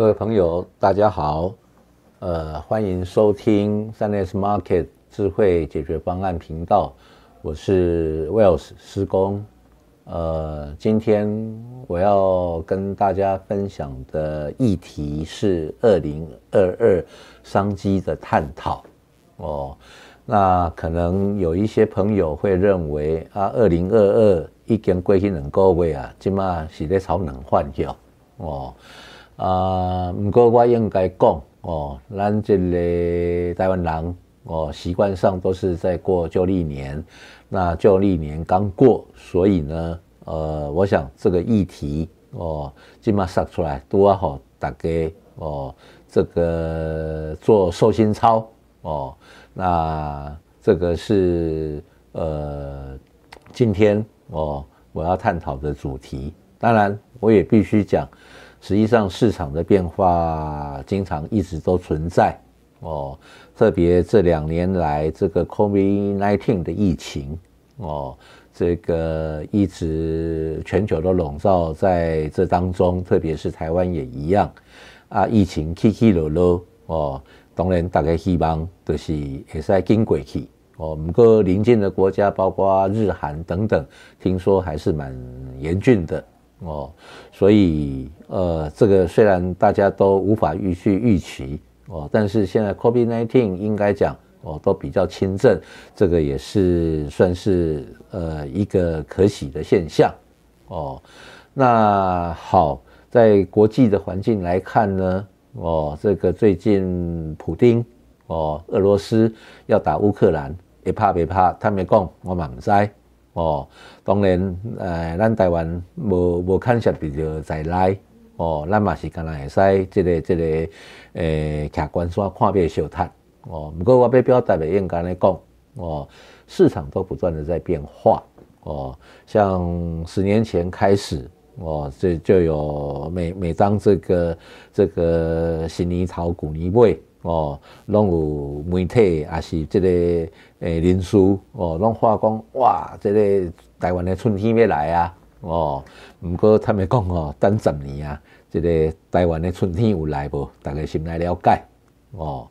各位朋友，大家好，呃，欢迎收听三 S Market 智慧解决方案频道，我是 Wells 施工。呃，今天我要跟大家分享的议题是二零二二商机的探讨。哦，那可能有一些朋友会认为啊，二零二二已经过去两个月啊，今嘛是在炒冷换掉哦。啊，不过我应该讲哦，咱这个台湾人哦，习惯上都是在过旧历年。那旧历年刚过，所以呢，呃，我想这个议题哦，今嘛杀出来都要好大家哦，这个做寿星操哦，那这个是呃，今天哦，我要探讨的主题。当然，我也必须讲。实际上，市场的变化经常一直都存在哦。特别这两年来，这个 COVID-19 的疫情哦，这个一直全球都笼罩在这当中，特别是台湾也一样啊。疫情起起落落哦，当然大家希望都是会使经过去哦。不过邻近的国家，包括日韩等等，听说还是蛮严峻的。哦，所以呃，这个虽然大家都无法预去预期哦，但是现在 COVID-19 应该讲哦都比较轻症，这个也是算是呃一个可喜的现象哦。那好，在国际的环境来看呢，哦，这个最近普丁哦，俄罗斯要打乌克兰，也怕别怕，他没讲，我满栽。哦，当然，呃，咱台湾无无看涉比较在内，哦，咱嘛是干那会使这个这个，诶，客观说看别小摊，哦，不过我要表达的应该来讲，哦，市场都不断的在变化，哦，像十年前开始，哦，这就有每每当这个这个新泥潮古泥味。哦，拢有媒体也是这个诶人士哦，拢话讲哇，这个台湾的春天要来啊！哦，毋过他们讲哦，等十年啊，这个台湾的春天有来无？逐个先来了解哦。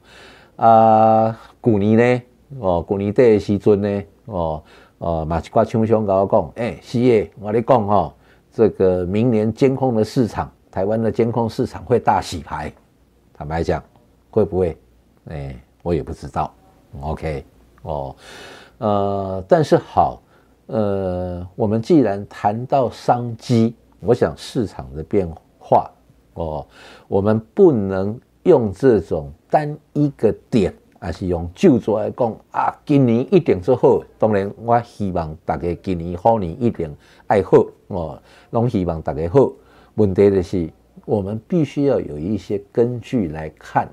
啊，旧年呢，哦，旧年底的时阵呢，哦，哦，嘛一挂厂商甲我讲，诶，是诶，我咧讲哦，这个明年监控的市场，台湾的监控市场会大洗牌。坦白讲。会不会？哎，我也不知道。OK，哦，呃，但是好，呃，我们既然谈到商机，我想市场的变化，哦，我们不能用这种单一个点，而是用旧作来讲啊。今年一定做好，当然我希望大家今年好年一定爱好哦，拢希望大家好。问题的是，我们必须要有一些根据来看。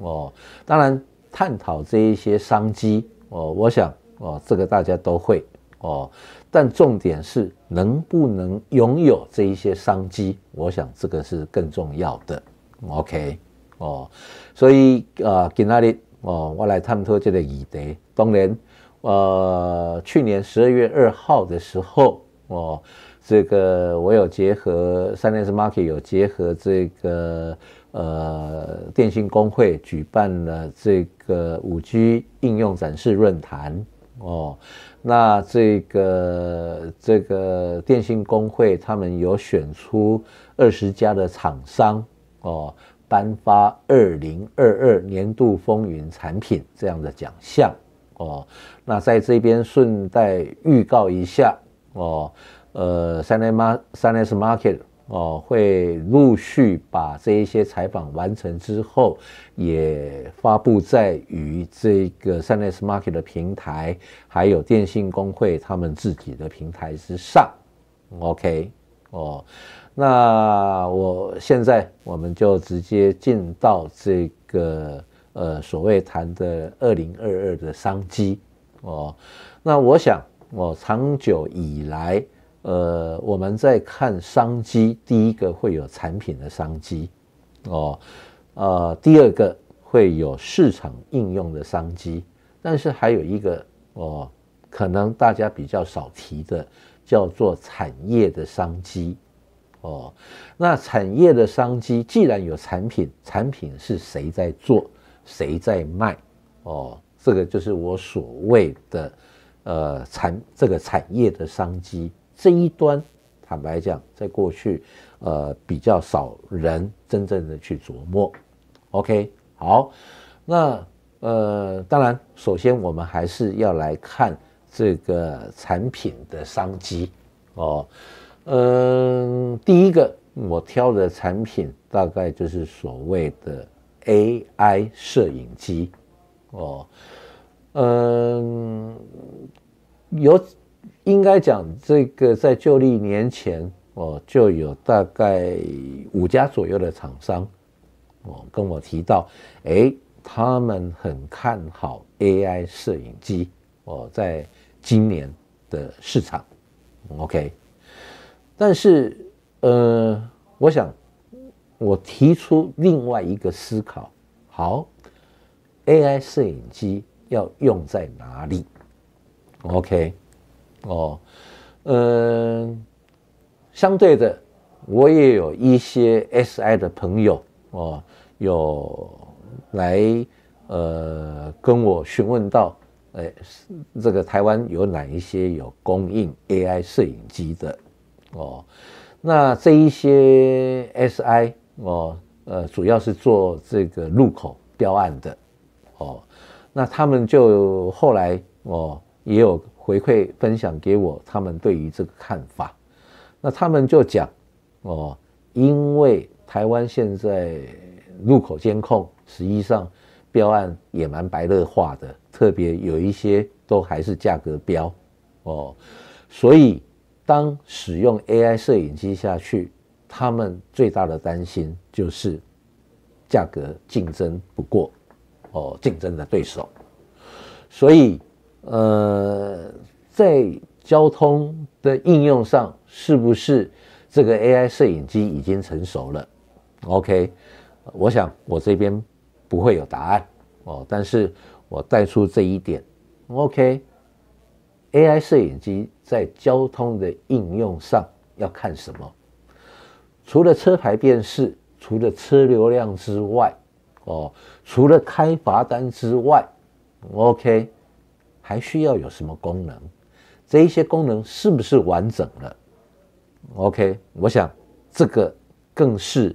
哦，当然探讨这一些商机哦，我想哦，这个大家都会哦，但重点是能不能拥有这一些商机，我想这个是更重要的。OK，哦，所以啊，今天哦，我来探讨这个议题。当然，呃，去年十二月二号的时候，哦，这个我有结合三 S Market 有结合这个。呃，电信工会举办了这个五 G 应用展示论坛哦，那这个这个电信工会他们有选出二十家的厂商哦，颁发二零二二年度风云产品这样的奖项哦，那在这边顺带预告一下哦，呃，三 S 三 S Market。哦，会陆续把这一些采访完成之后，也发布在于这个 s a n e s Market 的平台，还有电信工会他们自己的平台之上。OK，哦，那我现在我们就直接进到这个呃所谓谈的二零二二的商机。哦，那我想我长久以来。呃，我们在看商机，第一个会有产品的商机，哦，呃，第二个会有市场应用的商机，但是还有一个哦，可能大家比较少提的，叫做产业的商机，哦。那产业的商机，既然有产品，产品是谁在做，谁在卖？哦，这个就是我所谓的呃产这个产业的商机这一端。坦白讲，在过去，呃，比较少人真正的去琢磨。OK，好，那呃，当然，首先我们还是要来看这个产品的商机哦。嗯，第一个我挑的产品大概就是所谓的 AI 摄影机哦。嗯，有。应该讲，这个在旧历年前哦，就有大概五家左右的厂商哦跟我提到，哎，他们很看好 AI 摄影机哦，在今年的市场，OK。但是呃，我想我提出另外一个思考，好，AI 摄影机要用在哪里？OK。哦，嗯，相对的，我也有一些 SI 的朋友哦，有来呃跟我询问到，哎，这个台湾有哪一些有供应 AI 摄影机的哦？那这一些 SI 哦，呃，主要是做这个路口标案的哦，那他们就后来哦也有。回馈分享给我，他们对于这个看法，那他们就讲哦，因为台湾现在路口监控实际上标案也蛮白热化的，特别有一些都还是价格标哦，所以当使用 AI 摄影机下去，他们最大的担心就是价格竞争不过哦，竞争的对手，所以。呃，在交通的应用上，是不是这个 AI 摄影机已经成熟了？OK，我想我这边不会有答案哦，但是我带出这一点，OK，AI 摄影机在交通的应用上要看什么？除了车牌辨识，除了车流量之外，哦，除了开罚单之外，OK。还需要有什么功能？这一些功能是不是完整了？OK，我想这个更是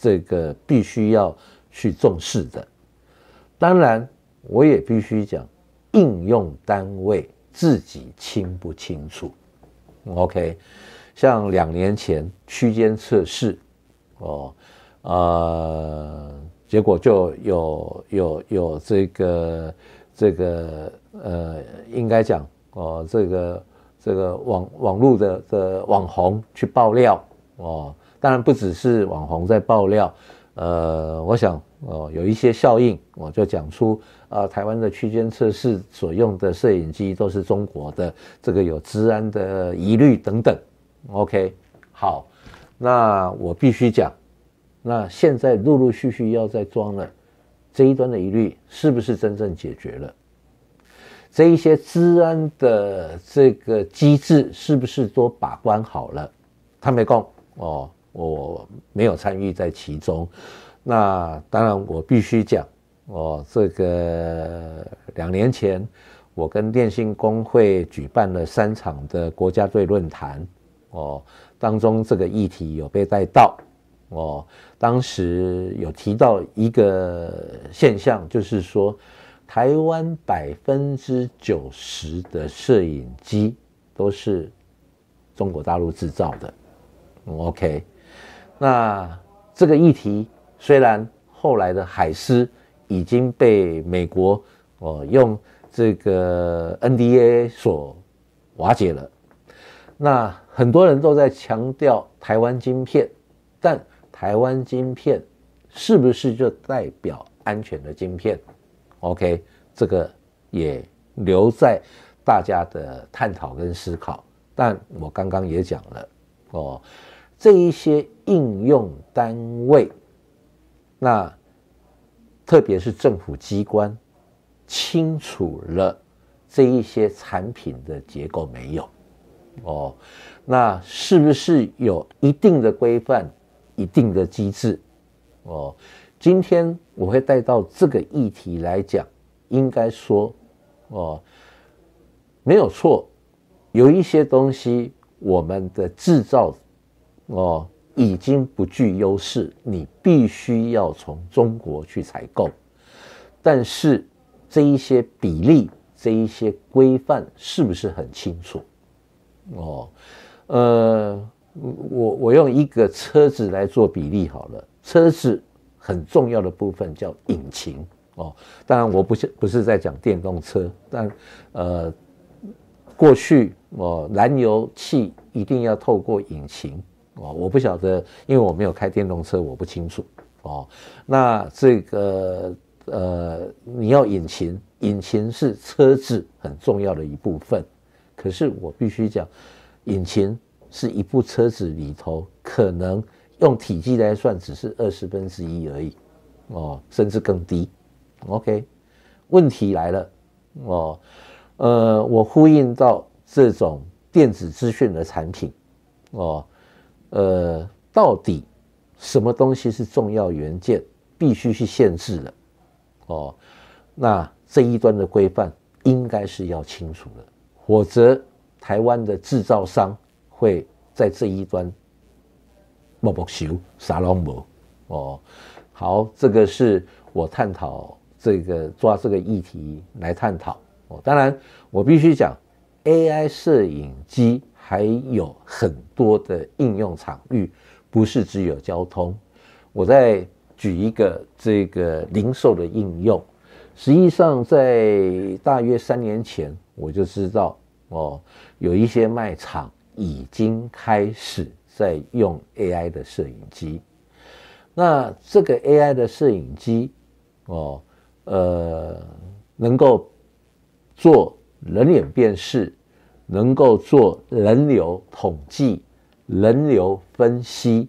这个必须要去重视的。当然，我也必须讲，应用单位自己清不清楚？OK，像两年前区间测试，哦，呃，结果就有有有这个这个。呃，应该讲哦，这个这个网网络的的网红去爆料哦，当然不只是网红在爆料，呃，我想哦，有一些效应，我就讲出啊，台湾的区间测试所用的摄影机都是中国的，这个有治安的疑虑等等。OK，好，那我必须讲，那现在陆陆续续要再装了，这一端的疑虑是不是真正解决了？这一些治安的这个机制是不是都把关好了？他没讲哦，我没有参与在其中。那当然，我必须讲哦，这个两年前我跟电信工会举办了三场的国家队论坛哦，当中这个议题有被带到哦，当时有提到一个现象，就是说。台湾百分之九十的摄影机都是中国大陆制造的，OK。那这个议题虽然后来的海思已经被美国哦用这个 NDA 所瓦解了，那很多人都在强调台湾晶片，但台湾晶片是不是就代表安全的晶片？？OK，这个也留在大家的探讨跟思考。但我刚刚也讲了哦，这一些应用单位，那特别是政府机关，清楚了这一些产品的结构没有哦，那是不是有一定的规范、一定的机制？哦，今天我会带到这个议题来讲，应该说，哦，没有错，有一些东西我们的制造，哦，已经不具优势，你必须要从中国去采购，但是这一些比例、这一些规范是不是很清楚？哦，呃，我我用一个车子来做比例好了。车子很重要的部分叫引擎哦，当然我不是不是在讲电动车，但呃，过去哦，燃油汽一定要透过引擎哦，我不晓得，因为我没有开电动车，我不清楚哦。那这个呃，你要引擎，引擎是车子很重要的一部分。可是我必须讲，引擎是一部车子里头可能用体积来算，只是二十分之一而已，哦，甚至更低。OK，问题来了，哦，呃，我呼应到这种电子资讯的产品，哦，呃，到底什么东西是重要元件，必须去限制的，哦，那这一端的规范应该是要清楚的。否则，台湾的制造商会在这一端默默修沙龙模哦。好，这个是我探讨这个抓这个议题来探讨哦。当然，我必须讲，AI 摄影机还有很多的应用场域，不是只有交通。我再举一个这个零售的应用，实际上在大约三年前。我就知道哦，有一些卖场已经开始在用 AI 的摄影机。那这个 AI 的摄影机哦，呃，能够做人脸辨识，能够做人流统计、人流分析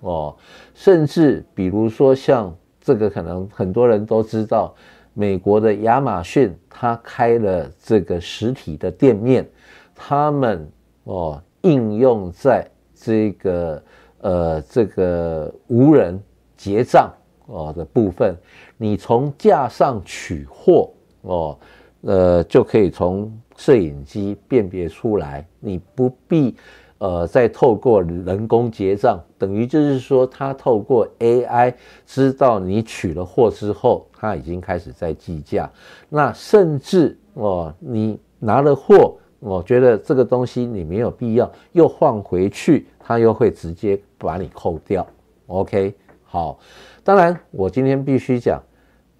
哦，甚至比如说像这个，可能很多人都知道。美国的亚马逊，它开了这个实体的店面，他们哦应用在这个呃这个无人结账哦的部分，你从架上取货哦，呃就可以从摄影机辨别出来，你不必。呃，再透过人工结账，等于就是说，他透过 AI 知道你取了货之后，他已经开始在计价。那甚至哦，你拿了货，我觉得这个东西你没有必要又换回去，他又会直接把你扣掉。OK，好。当然，我今天必须讲，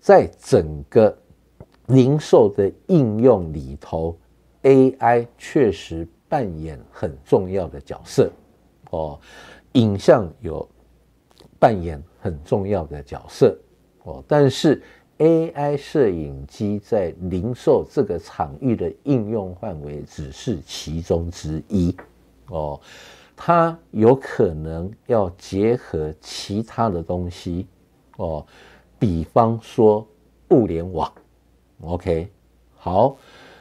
在整个零售的应用里头，AI 确实。扮演很重要的角色，哦，影像有扮演很重要的角色，哦，但是 AI 摄影机在零售这个场域的应用范围只是其中之一，哦，它有可能要结合其他的东西，哦，比方说物联网，OK，好，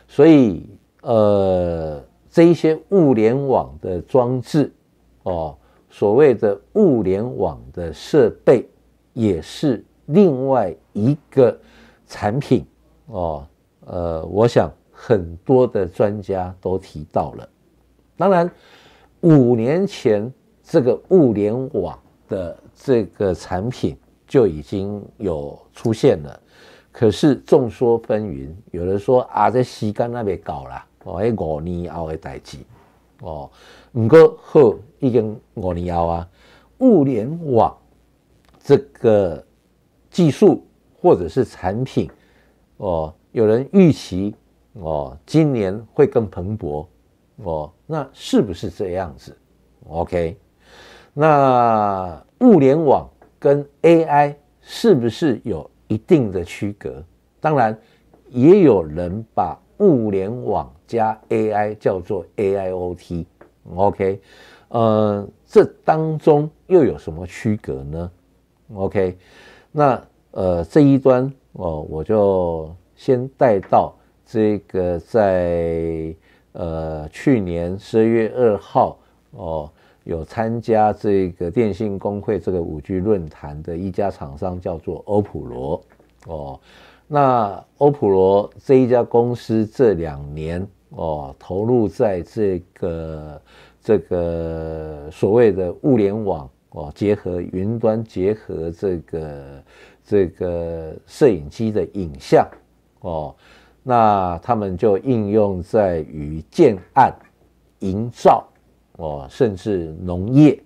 所以呃。这一些物联网的装置，哦，所谓的物联网的设备，也是另外一个产品，哦，呃，我想很多的专家都提到了。当然，五年前这个物联网的这个产品就已经有出现了，可是众说纷纭，有人说啊，在西干那边搞了。哦，五年后的代志，哦，唔过好已经五年后啊，物联网这个技术或者是产品，哦，有人预期哦，今年会更蓬勃，哦，那是不是这样子？OK，那物联网跟 AI 是不是有一定的区隔？当然，也有人把物联网加 AI 叫做 AIoT，OK，呃，这当中又有什么区隔呢？OK，那呃这一端哦，我就先带到这个在呃去年十二月二号哦有参加这个电信工会这个五 G 论坛的一家厂商叫做欧普罗哦，那欧普罗这一家公司这两年哦投入在这个这个所谓的物联网哦结合云端结合这个这个摄影机的影像哦。那他们就应用在于建案、营造哦，甚至农业。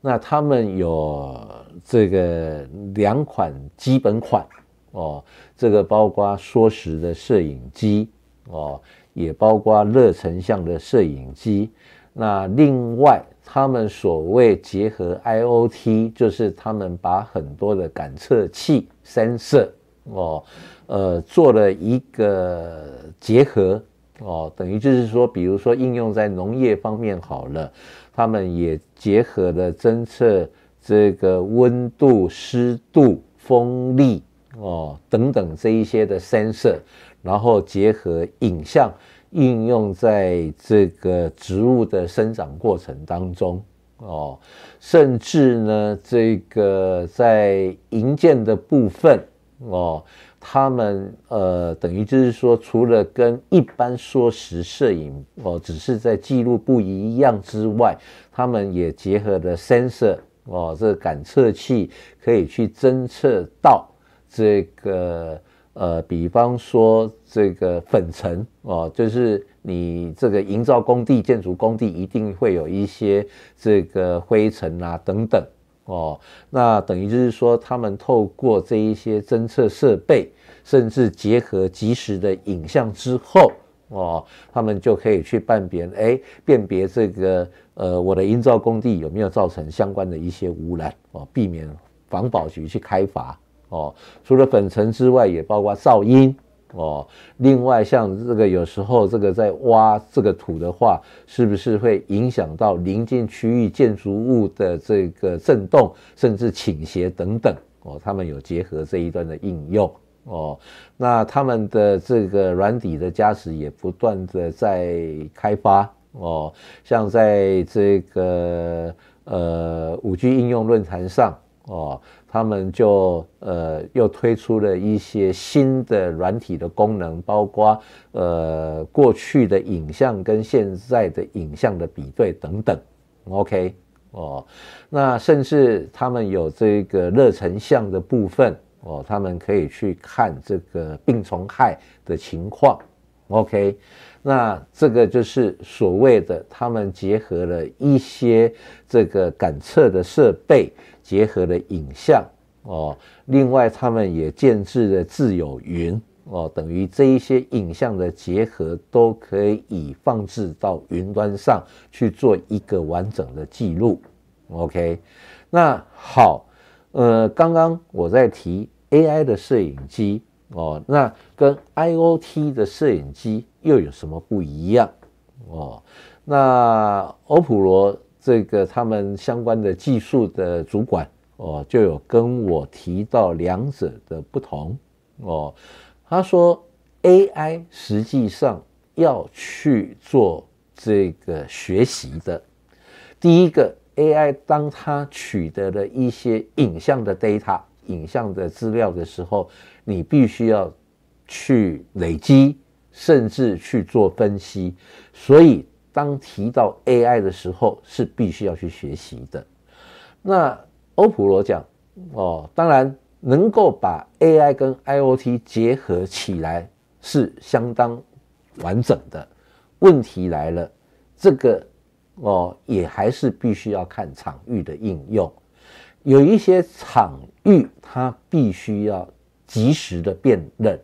那他们有这个两款基本款哦，这个包括缩时的摄影机哦，也包括热成像的摄影机。那另外，他们所谓结合 IOT，就是他们把很多的感测器、sensor 哦。呃，做了一个结合哦，等于就是说，比如说应用在农业方面好了，他们也结合了侦测这个温度、湿度、风力哦等等这一些的 sensor，然后结合影像应用在这个植物的生长过程当中哦，甚至呢，这个在营建的部分哦。他们呃，等于就是说，除了跟一般缩时摄影哦，只是在记录不一样之外，他们也结合了 sensor 哦，这个感测器可以去侦测到这个呃，比方说这个粉尘哦，就是你这个营造工地、建筑工地一定会有一些这个灰尘啊等等。哦，那等于就是说，他们透过这一些侦测设备，甚至结合及时的影像之后，哦，他们就可以去判别，哎，辨别这个呃，我的营造工地有没有造成相关的一些污染，哦，避免防保局去开罚，哦，除了粉尘之外，也包括噪音。哦，另外像这个有时候这个在挖这个土的话，是不是会影响到临近区域建筑物的这个震动，甚至倾斜等等？哦，他们有结合这一段的应用。哦，那他们的这个软底的加持也不断的在开发。哦，像在这个呃五 G 应用论坛上，哦。他们就呃又推出了一些新的软体的功能，包括呃过去的影像跟现在的影像的比对等等。OK 哦，那甚至他们有这个热成像的部分哦，他们可以去看这个病虫害的情况。OK，那这个就是所谓的他们结合了一些这个感测的设备。结合了影像哦，另外他们也建置了自有云哦，等于这一些影像的结合都可以放置到云端上去做一个完整的记录。OK，那好，呃，刚刚我在提 AI 的摄影机哦，那跟 IOT 的摄影机又有什么不一样哦？那欧普罗。这个他们相关的技术的主管哦，就有跟我提到两者的不同哦。他说，AI 实际上要去做这个学习的。第一个，AI 当它取得了一些影像的 data、影像的资料的时候，你必须要去累积，甚至去做分析，所以。当提到 AI 的时候，是必须要去学习的。那欧普罗讲哦，当然能够把 AI 跟 IOT 结合起来是相当完整的。问题来了，这个哦也还是必须要看场域的应用。有一些场域它必须要及时的辨认。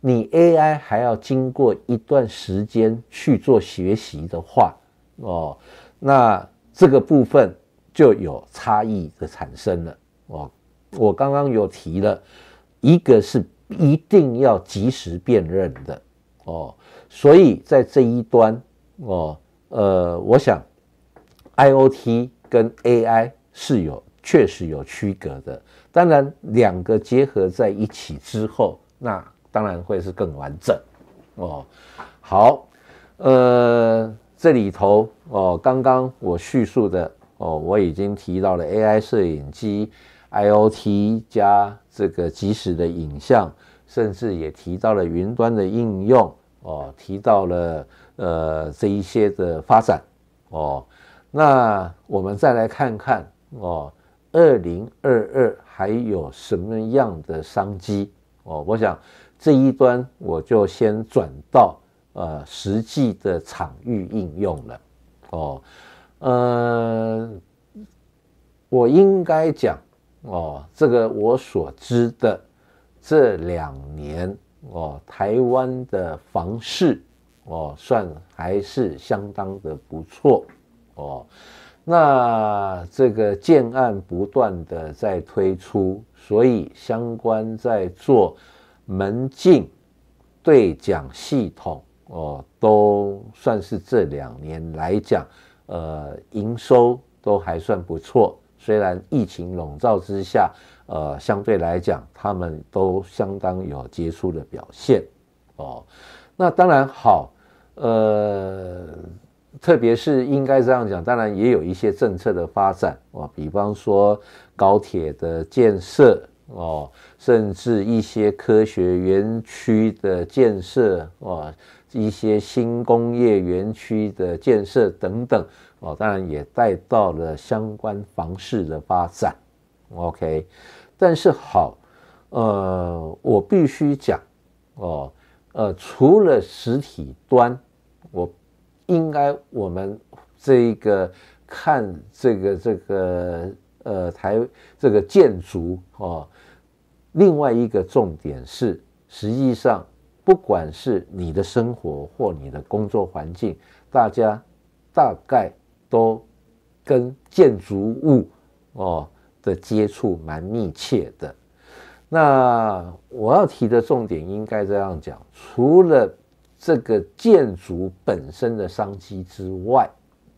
你 AI 还要经过一段时间去做学习的话，哦，那这个部分就有差异的产生了。哦，我刚刚有提了，一个是一定要及时辨认的，哦，所以在这一端，哦，呃，我想 IOT 跟 AI 是有确实有区隔的。当然，两个结合在一起之后，那当然会是更完整哦。好，呃，这里头哦，刚刚我叙述的哦，我已经提到了 AI 摄影机、IOT 加这个即时的影像，甚至也提到了云端的应用哦，提到了呃这一些的发展哦。那我们再来看看哦，二零二二还有什么样的商机哦？我想这一端我就先转到呃实际的场域应用了哦。呃，我应该讲哦，这个我所知的这两年哦，台湾的房市哦，算还是相当的不错。哦，那这个建案不断的在推出，所以相关在做门禁对讲系统哦，都算是这两年来讲，呃，营收都还算不错。虽然疫情笼罩之下，呃，相对来讲，他们都相当有杰出的表现。哦，那当然好，呃。特别是应该这样讲，当然也有一些政策的发展哦，比方说高铁的建设哦，甚至一些科学园区的建设哦，一些新工业园区的建设等等哦，当然也带到了相关房市的发展。OK，但是好，呃，我必须讲哦，呃，除了实体端，我。应该我们这一个看这个这个呃台这个建筑哦，另外一个重点是，实际上不管是你的生活或你的工作环境，大家大概都跟建筑物哦的接触蛮密切的。那我要提的重点应该这样讲，除了。这个建筑本身的商机之外，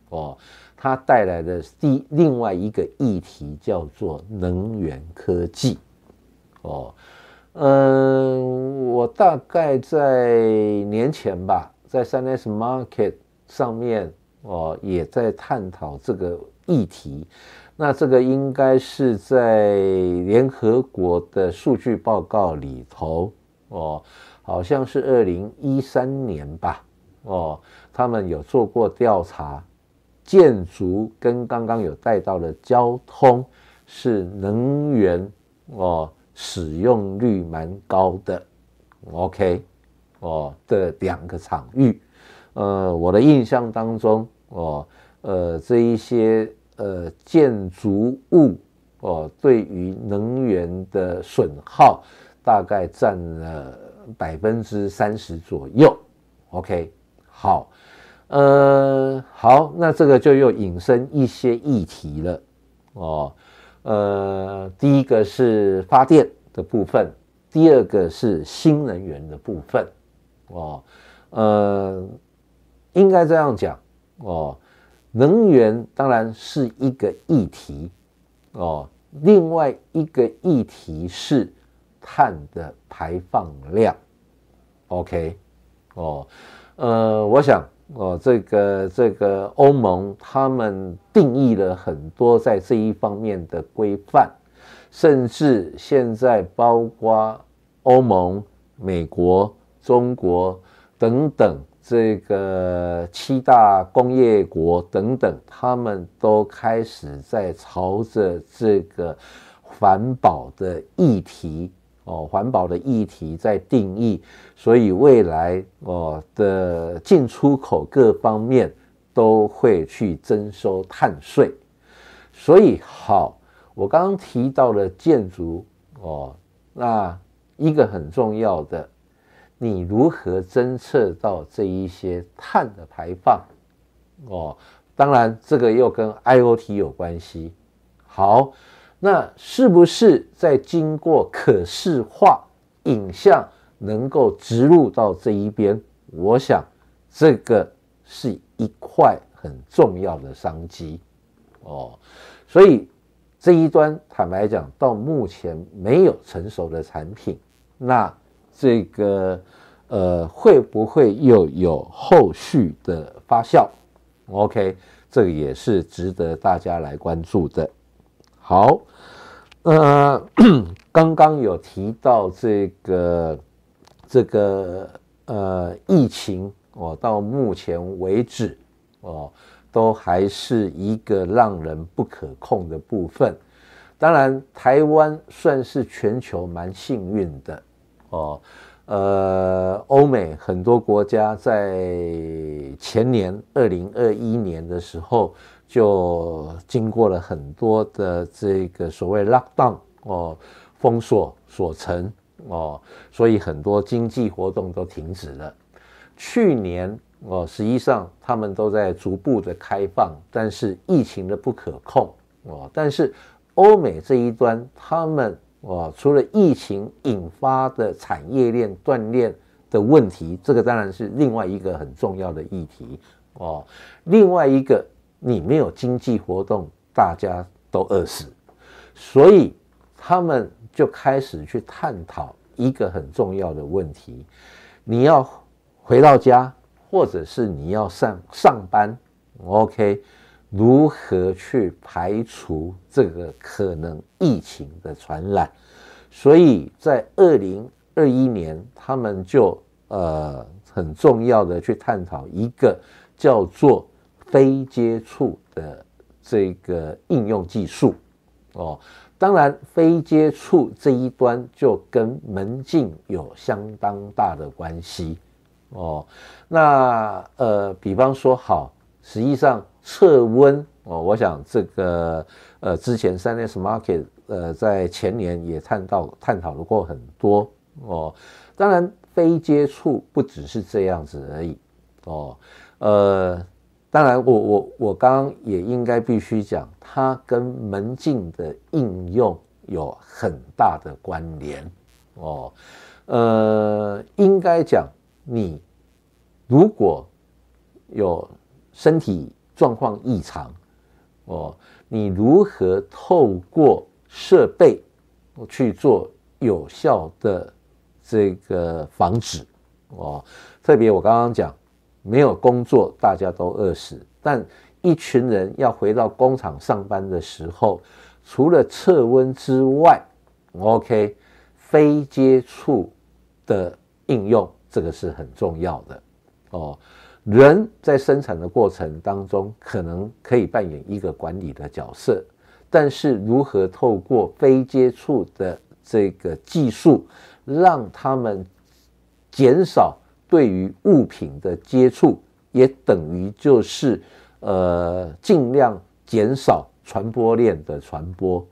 哦，它带来的第另外一个议题叫做能源科技，哦，嗯，我大概在年前吧，在三 S Market 上面，哦，也在探讨这个议题。那这个应该是在联合国的数据报告里头，哦。好像是二零一三年吧，哦，他们有做过调查，建筑跟刚刚有带到的交通是能源哦使用率蛮高的，OK，哦这两个场域，呃，我的印象当中，哦，呃，这一些呃建筑物哦对于能源的损耗大概占了。百分之三十左右，OK，好，呃，好，那这个就又引申一些议题了，哦，呃，第一个是发电的部分，第二个是新能源的部分，哦，呃，应该这样讲，哦，能源当然是一个议题，哦，另外一个议题是。碳的排放量，OK，哦，呃，我想，哦，这个这个欧盟他们定义了很多在这一方面的规范，甚至现在包括欧盟、美国、中国等等这个七大工业国等等，他们都开始在朝着这个环保的议题。哦，环保的议题在定义，所以未来哦的进出口各方面都会去征收碳税。所以好，我刚刚提到了建筑哦，那一个很重要的，你如何侦测到这一些碳的排放？哦，当然这个又跟 IOT 有关系。好。那是不是在经过可视化影像能够植入到这一边？我想这个是一块很重要的商机哦。所以这一端坦白讲，到目前没有成熟的产品。那这个呃，会不会又有后续的发酵？OK，这个也是值得大家来关注的。好，呃，刚刚有提到这个这个呃疫情哦，到目前为止哦，都还是一个让人不可控的部分。当然，台湾算是全球蛮幸运的哦。呃，欧美很多国家在前年二零二一年的时候，就经过了很多的这个所谓 lockdown 哦，封锁锁城哦，所以很多经济活动都停止了。去年哦，实际上他们都在逐步的开放，但是疫情的不可控哦，但是欧美这一端他们。哦，除了疫情引发的产业链断裂的问题，这个当然是另外一个很重要的议题哦。另外一个，你没有经济活动，大家都饿死，所以他们就开始去探讨一个很重要的问题：你要回到家，或者是你要上上班，OK？如何去排除这个可能疫情的传染？所以在二零二一年，他们就呃很重要的去探讨一个叫做非接触的这个应用技术哦。当然，非接触这一端就跟门禁有相当大的关系哦。那呃，比方说，好，实际上。测温哦，我想这个呃，之前三 S Market 呃，在前年也探到探讨了过很多哦。当然，非接触不只是这样子而已哦。呃，当然，我我我刚刚也应该必须讲，它跟门禁的应用有很大的关联哦。呃，应该讲，你如果有身体。状况异常，哦，你如何透过设备去做有效的这个防止？哦，特别我刚刚讲，没有工作，大家都饿死，但一群人要回到工厂上班的时候，除了测温之外，OK，非接触的应用，这个是很重要的，哦。人在生产的过程当中，可能可以扮演一个管理的角色，但是如何透过非接触的这个技术，让他们减少对于物品的接触，也等于就是呃尽量减少传播链的传播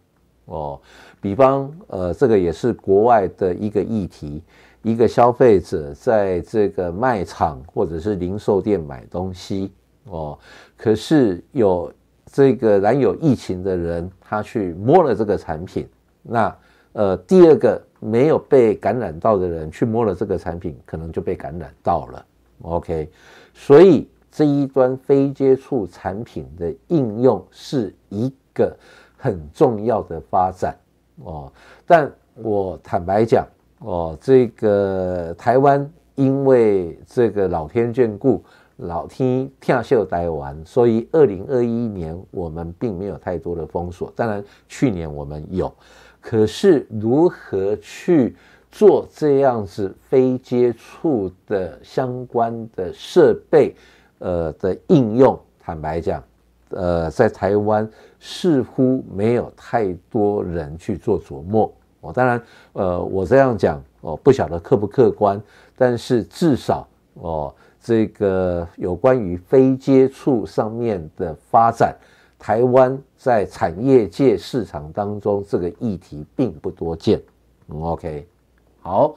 哦。比方呃，这个也是国外的一个议题。一个消费者在这个卖场或者是零售店买东西哦，可是有这个染有疫情的人，他去摸了这个产品，那呃第二个没有被感染到的人去摸了这个产品，可能就被感染到了。OK，所以这一端非接触产品的应用是一个很重要的发展哦，但我坦白讲。哦，这个台湾因为这个老天眷顾，老天跳秀待完，所以二零二一年我们并没有太多的封锁。当然，去年我们有，可是如何去做这样子非接触的相关的设备，呃的应用，坦白讲，呃，在台湾似乎没有太多人去做琢磨。哦，当然，呃，我这样讲哦，不晓得客不客观，但是至少哦，这个有关于非接触上面的发展，台湾在产业界市场当中这个议题并不多见。OK，好，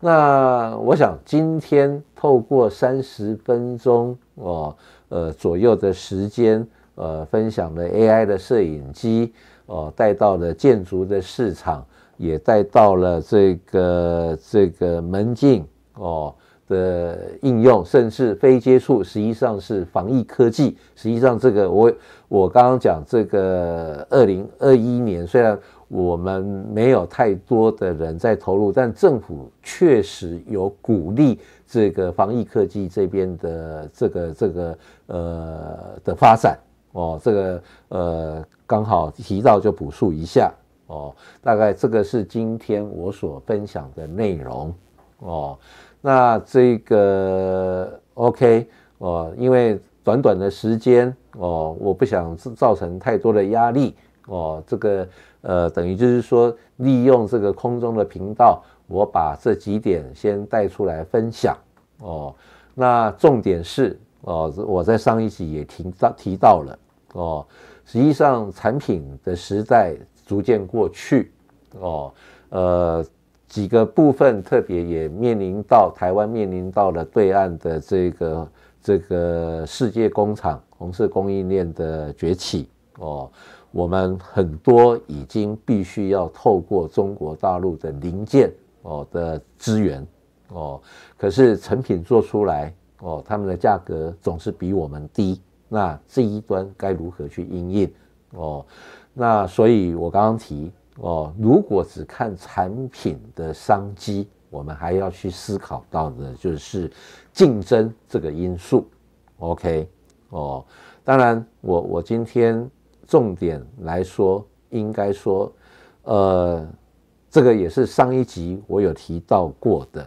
那我想今天透过三十分钟哦，呃左右的时间，呃，分享了 AI 的摄影机哦，带到了建筑的市场。也带到了这个这个门禁哦的应用，甚至非接触，实际上是防疫科技。实际上，这个我我刚刚讲这个二零二一年，虽然我们没有太多的人在投入，但政府确实有鼓励这个防疫科技这边的这个这个呃的发展。哦，这个呃刚好提到就补述一下。哦，大概这个是今天我所分享的内容。哦，那这个 OK 哦，因为短短的时间哦，我不想造成太多的压力哦，这个。呃，等于就是说，利用这个空中的频道，我把这几点先带出来分享哦。那重点是哦，我在上一集也提到提到了哦。实际上，产品的时代逐渐过去哦。呃，几个部分特别也面临到台湾面临到了对岸的这个这个世界工厂红色供应链的崛起哦。我们很多已经必须要透过中国大陆的零件哦的资源哦，可是成品做出来哦，他们的价格总是比我们低。那这一端该如何去应应哦？那所以我刚刚提哦，如果只看产品的商机，我们还要去思考到的就是竞争这个因素。OK 哦，当然我我今天。重点来说，应该说，呃，这个也是上一集我有提到过的。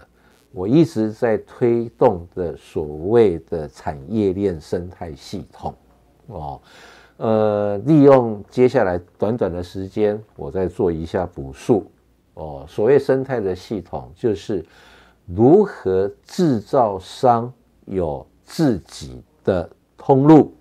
我一直在推动的所谓的产业链生态系统，哦，呃，利用接下来短短的时间，我再做一下补述。哦，所谓生态的系统，就是如何制造商有自己的通路，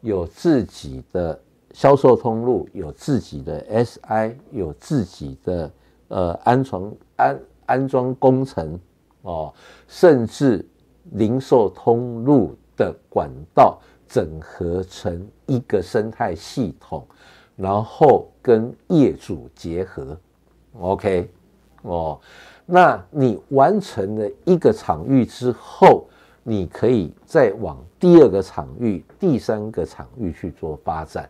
有自己的。销售通路有自己的 SI，有自己的呃安装安安装工程哦，甚至零售通路的管道整合成一个生态系统，然后跟业主结合，OK 哦，那你完成了一个场域之后，你可以再往第二个场域、第三个场域去做发展。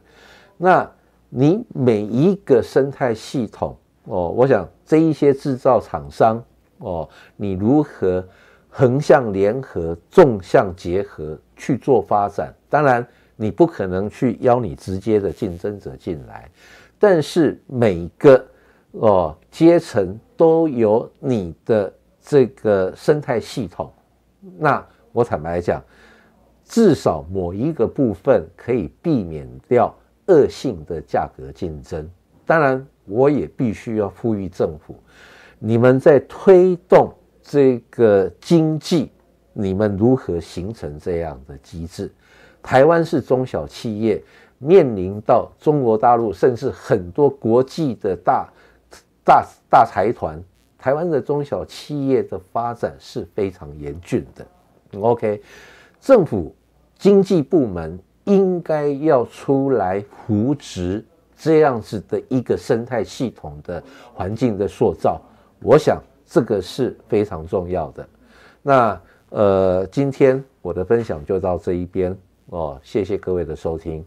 那你每一个生态系统哦，我想这一些制造厂商哦，你如何横向联合、纵向结合去做发展？当然，你不可能去邀你直接的竞争者进来，但是每个哦阶层都有你的这个生态系统。那我坦白讲，至少某一个部分可以避免掉。恶性的价格竞争，当然我也必须要呼吁政府，你们在推动这个经济，你们如何形成这样的机制？台湾是中小企业面临到中国大陆，甚至很多国际的大大大财团，台湾的中小企业的发展是非常严峻的。OK，政府经济部门。应该要出来扶植这样子的一个生态系统的环境的塑造，我想这个是非常重要的。那呃，今天我的分享就到这一边哦，谢谢各位的收听。